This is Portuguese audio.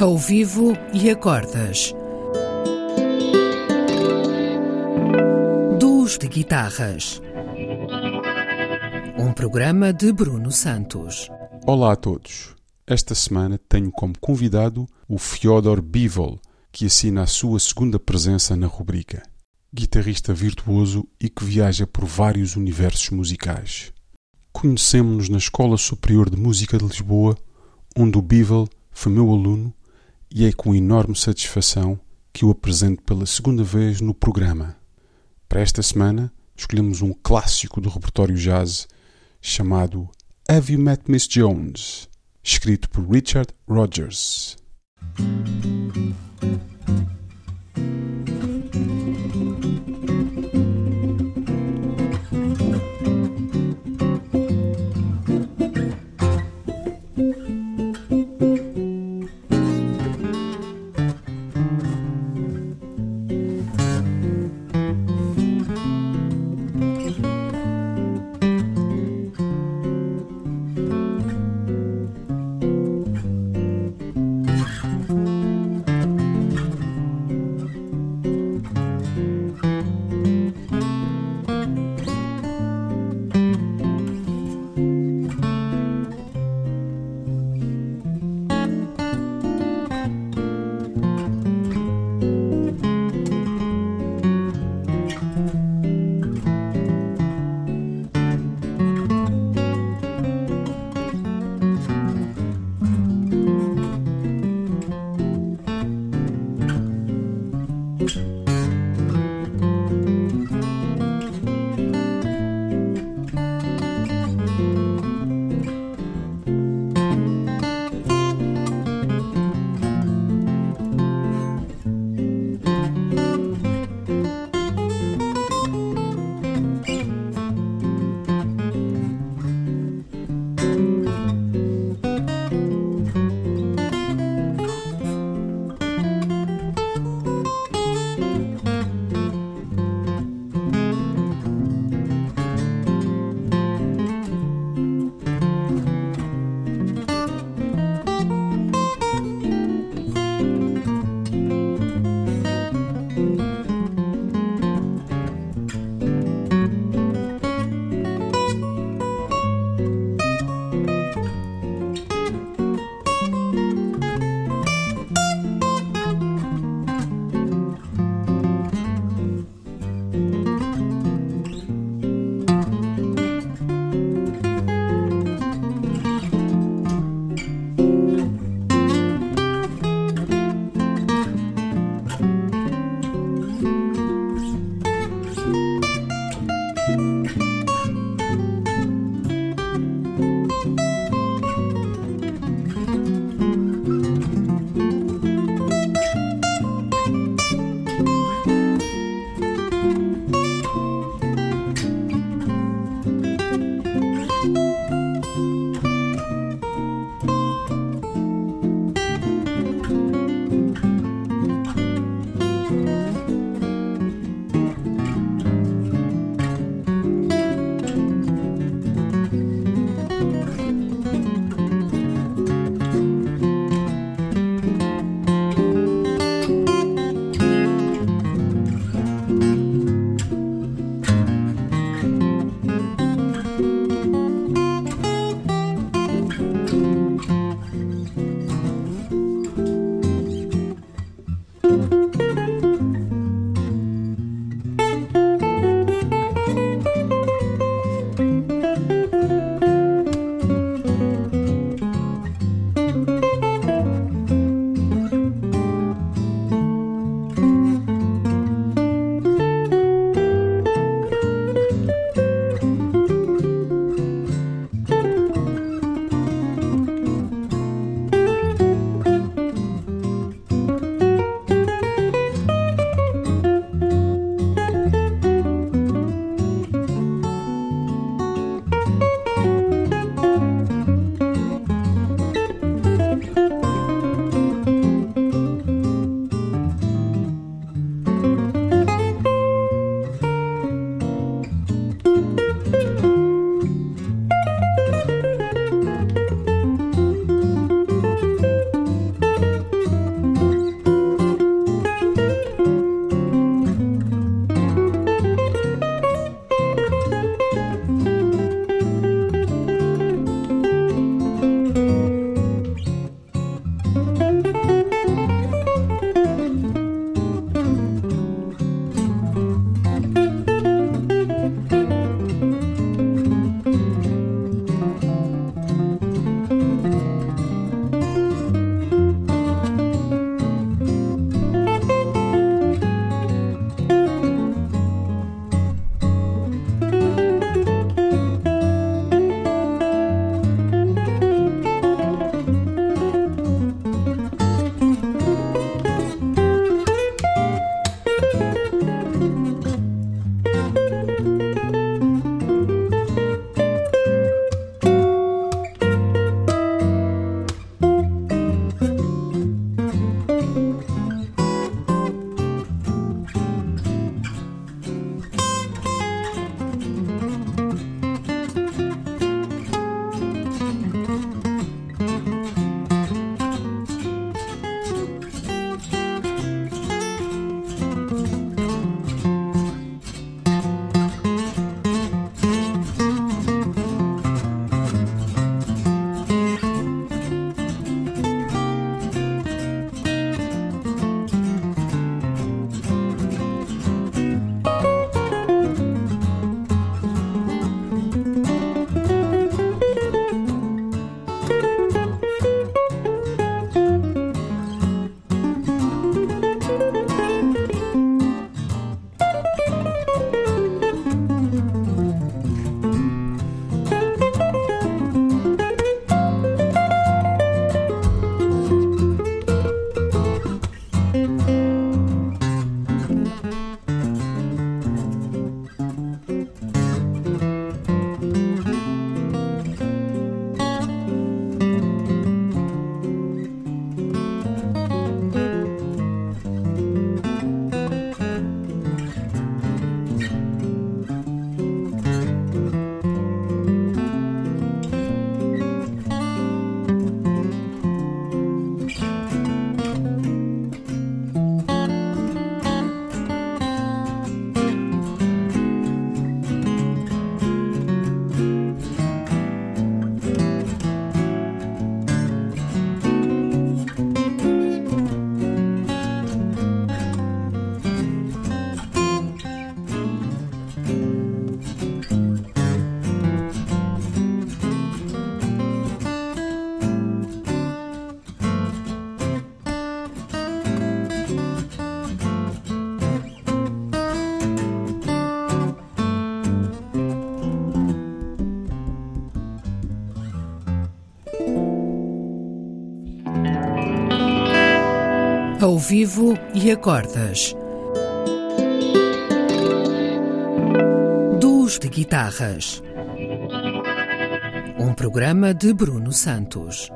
ao vivo e acordas. Duos de guitarras. Um programa de Bruno Santos. Olá a todos. Esta semana tenho como convidado o Fyodor Bivol, que assina a sua segunda presença na rubrica. Guitarrista virtuoso e que viaja por vários universos musicais. Conhecemos-nos na Escola Superior de Música de Lisboa, onde o Bivol foi meu aluno e é com enorme satisfação que o apresento pela segunda vez no programa. Para esta semana, escolhemos um clássico do repertório jazz chamado Have You Met Miss Jones, escrito por Richard Rogers. Ao vivo e acordas. Dos de guitarras. Um programa de Bruno Santos.